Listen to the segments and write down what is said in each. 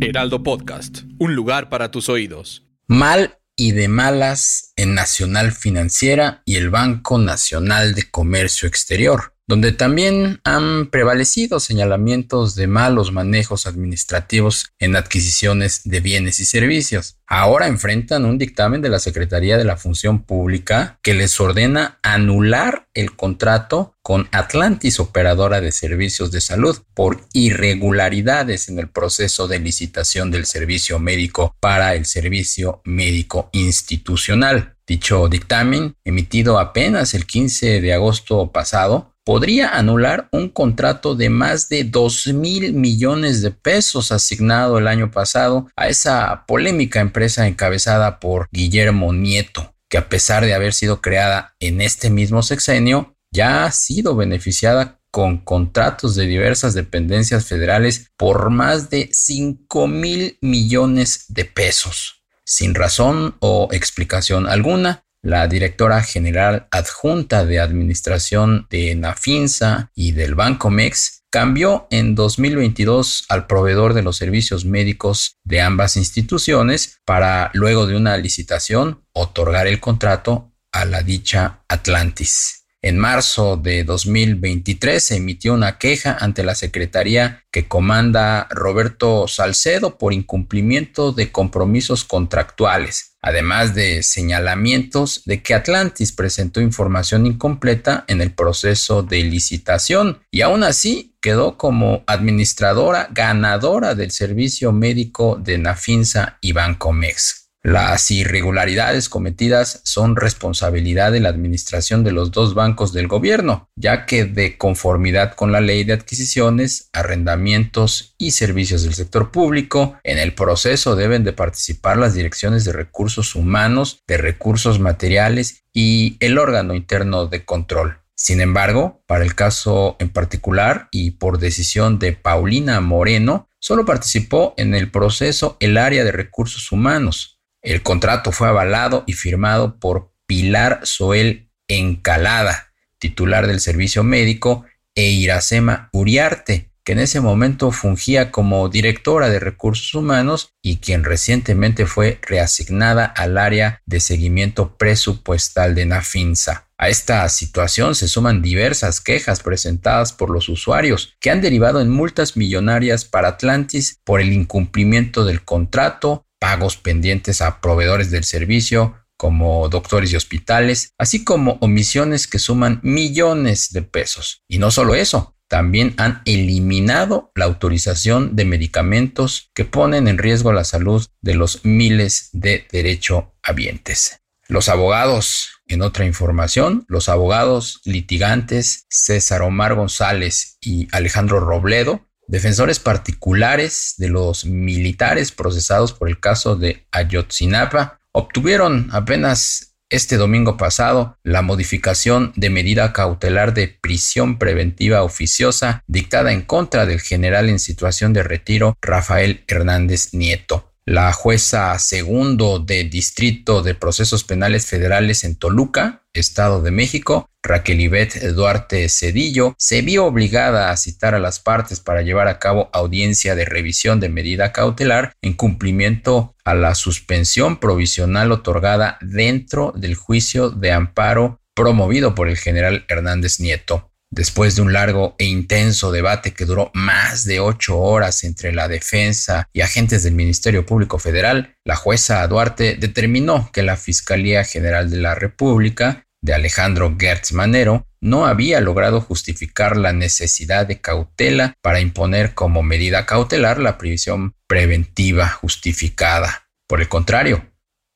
Heraldo Podcast, un lugar para tus oídos. Mal y de malas en Nacional Financiera y el Banco Nacional de Comercio Exterior donde también han prevalecido señalamientos de malos manejos administrativos en adquisiciones de bienes y servicios. Ahora enfrentan un dictamen de la Secretaría de la Función Pública que les ordena anular el contrato con Atlantis, operadora de servicios de salud, por irregularidades en el proceso de licitación del servicio médico para el servicio médico institucional. Dicho dictamen, emitido apenas el 15 de agosto pasado, podría anular un contrato de más de 2 mil millones de pesos asignado el año pasado a esa polémica empresa encabezada por Guillermo Nieto, que a pesar de haber sido creada en este mismo sexenio, ya ha sido beneficiada con contratos de diversas dependencias federales por más de 5 mil millones de pesos. Sin razón o explicación alguna, la directora general adjunta de administración de Nafinsa y del Banco Mex cambió en 2022 al proveedor de los servicios médicos de ambas instituciones para luego de una licitación otorgar el contrato a la dicha Atlantis. En marzo de 2023 se emitió una queja ante la Secretaría que comanda Roberto Salcedo por incumplimiento de compromisos contractuales, además de señalamientos de que Atlantis presentó información incompleta en el proceso de licitación y aún así quedó como administradora ganadora del servicio médico de Nafinsa y Bancomex. Las irregularidades cometidas son responsabilidad de la administración de los dos bancos del gobierno, ya que de conformidad con la ley de adquisiciones, arrendamientos y servicios del sector público, en el proceso deben de participar las direcciones de recursos humanos, de recursos materiales y el órgano interno de control. Sin embargo, para el caso en particular y por decisión de Paulina Moreno, solo participó en el proceso el área de recursos humanos, el contrato fue avalado y firmado por Pilar Soel Encalada, titular del servicio médico, e Iracema Uriarte, que en ese momento fungía como directora de recursos humanos y quien recientemente fue reasignada al área de seguimiento presupuestal de Nafinsa. A esta situación se suman diversas quejas presentadas por los usuarios que han derivado en multas millonarias para Atlantis por el incumplimiento del contrato, pagos pendientes a proveedores del servicio como doctores y hospitales, así como omisiones que suman millones de pesos. Y no solo eso, también han eliminado la autorización de medicamentos que ponen en riesgo la salud de los miles de derechohabientes. Los abogados, en otra información, los abogados litigantes César Omar González y Alejandro Robledo Defensores particulares de los militares procesados por el caso de Ayotzinapa obtuvieron apenas este domingo pasado la modificación de medida cautelar de prisión preventiva oficiosa dictada en contra del general en situación de retiro Rafael Hernández Nieto. La jueza segundo de Distrito de Procesos Penales Federales en Toluca, Estado de México, Raquel Ivette Duarte Cedillo, se vio obligada a citar a las partes para llevar a cabo audiencia de revisión de medida cautelar en cumplimiento a la suspensión provisional otorgada dentro del juicio de amparo promovido por el general Hernández Nieto. Después de un largo e intenso debate que duró más de ocho horas entre la defensa y agentes del Ministerio Público Federal, la jueza Duarte determinó que la Fiscalía General de la República de Alejandro Gertz Manero no había logrado justificar la necesidad de cautela para imponer como medida cautelar la prisión preventiva justificada. Por el contrario,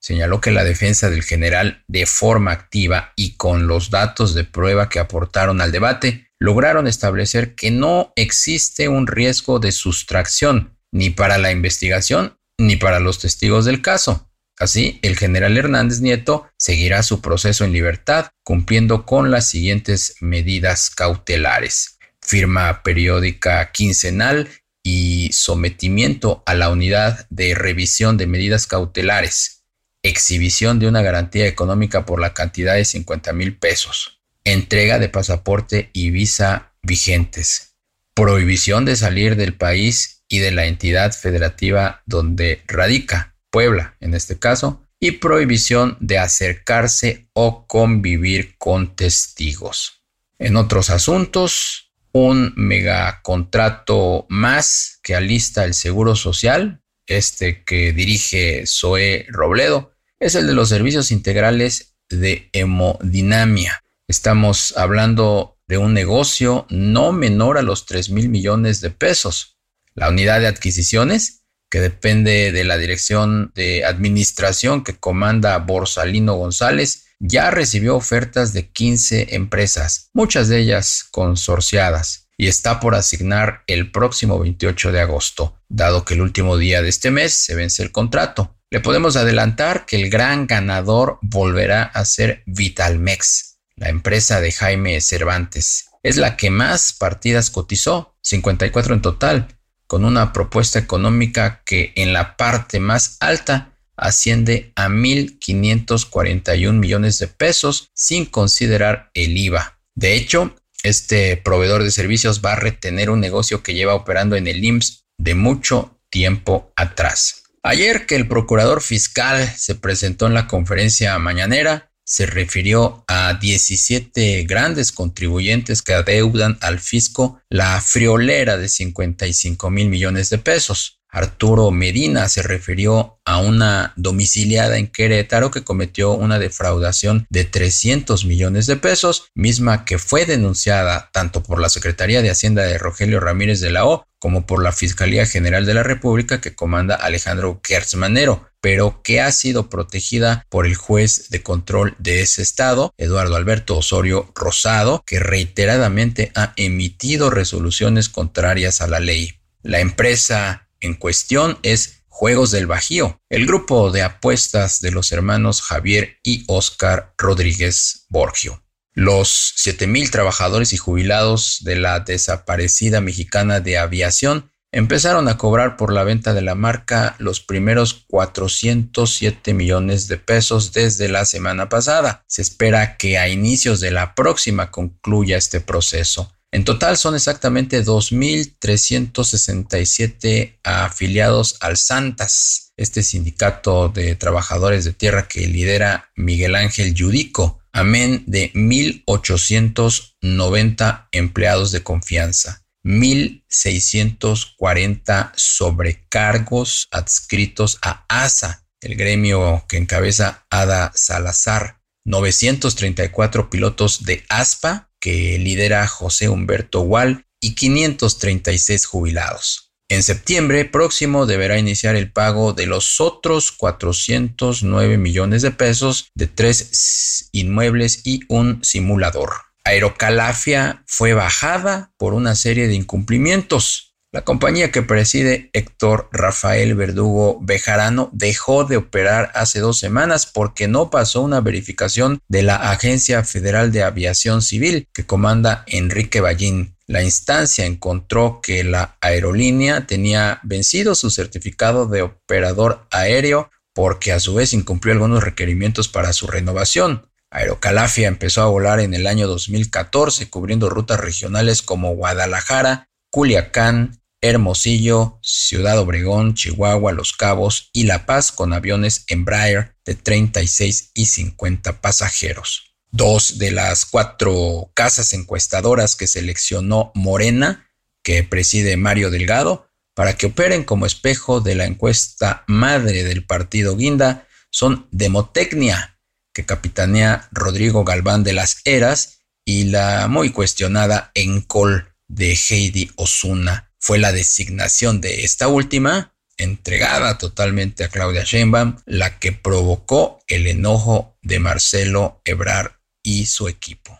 señaló que la defensa del general de forma activa y con los datos de prueba que aportaron al debate, lograron establecer que no existe un riesgo de sustracción ni para la investigación ni para los testigos del caso. Así, el general Hernández Nieto seguirá su proceso en libertad, cumpliendo con las siguientes medidas cautelares. Firma periódica quincenal y sometimiento a la unidad de revisión de medidas cautelares exhibición de una garantía económica por la cantidad de 50 mil pesos, entrega de pasaporte y visa vigentes, prohibición de salir del país y de la entidad federativa donde radica, Puebla en este caso, y prohibición de acercarse o convivir con testigos. En otros asuntos, un megacontrato más que alista el Seguro Social, este que dirige Zoe Robledo, es el de los servicios integrales de hemodinamia. Estamos hablando de un negocio no menor a los 3 mil millones de pesos. La unidad de adquisiciones que depende de la dirección de administración que comanda Borsalino González, ya recibió ofertas de 15 empresas, muchas de ellas consorciadas, y está por asignar el próximo 28 de agosto, dado que el último día de este mes se vence el contrato. Le podemos adelantar que el gran ganador volverá a ser Vitalmex, la empresa de Jaime Cervantes. Es la que más partidas cotizó, 54 en total, con una propuesta económica que en la parte más alta asciende a 1.541 millones de pesos sin considerar el IVA. De hecho, este proveedor de servicios va a retener un negocio que lleva operando en el IMSS de mucho tiempo atrás. Ayer que el procurador fiscal se presentó en la conferencia mañanera, se refirió a 17 grandes contribuyentes que adeudan al fisco la friolera de 55 mil millones de pesos. Arturo Medina se refirió a una domiciliada en Querétaro que cometió una defraudación de 300 millones de pesos, misma que fue denunciada tanto por la Secretaría de Hacienda de Rogelio Ramírez de la O como por la Fiscalía General de la República que comanda Alejandro Kertzmanero pero que ha sido protegida por el juez de control de ese estado, Eduardo Alberto Osorio Rosado, que reiteradamente ha emitido resoluciones contrarias a la ley. La empresa en cuestión es Juegos del Bajío, el grupo de apuestas de los hermanos Javier y Oscar Rodríguez Borgio. Los 7.000 trabajadores y jubilados de la desaparecida mexicana de aviación empezaron a cobrar por la venta de la marca los primeros 407 millones de pesos desde la semana pasada. Se espera que a inicios de la próxima concluya este proceso. En total son exactamente 2.367 afiliados al Santas, este sindicato de trabajadores de tierra que lidera Miguel Ángel Yudico, amén de 1.890 empleados de confianza. 1.640 sobrecargos adscritos a ASA, el gremio que encabeza Ada Salazar, 934 pilotos de ASPA, que lidera José Humberto Wall, y 536 jubilados. En septiembre próximo deberá iniciar el pago de los otros 409 millones de pesos de tres inmuebles y un simulador. Aerocalafia fue bajada por una serie de incumplimientos. La compañía que preside Héctor Rafael Verdugo Bejarano dejó de operar hace dos semanas porque no pasó una verificación de la Agencia Federal de Aviación Civil que comanda Enrique Ballín. La instancia encontró que la aerolínea tenía vencido su certificado de operador aéreo porque a su vez incumplió algunos requerimientos para su renovación. Aerocalafia empezó a volar en el año 2014 cubriendo rutas regionales como Guadalajara, Culiacán, Hermosillo, Ciudad Obregón, Chihuahua, Los Cabos y La Paz con aviones Embraer de 36 y 50 pasajeros. Dos de las cuatro casas encuestadoras que seleccionó Morena, que preside Mario Delgado, para que operen como espejo de la encuesta madre del partido Guinda, son Demotecnia, que capitanea Rodrigo Galván de las Heras y la muy cuestionada Encol de Heidi Osuna. Fue la designación de esta última, entregada totalmente a Claudia Sheinbaum, la que provocó el enojo de Marcelo Ebrar y su equipo.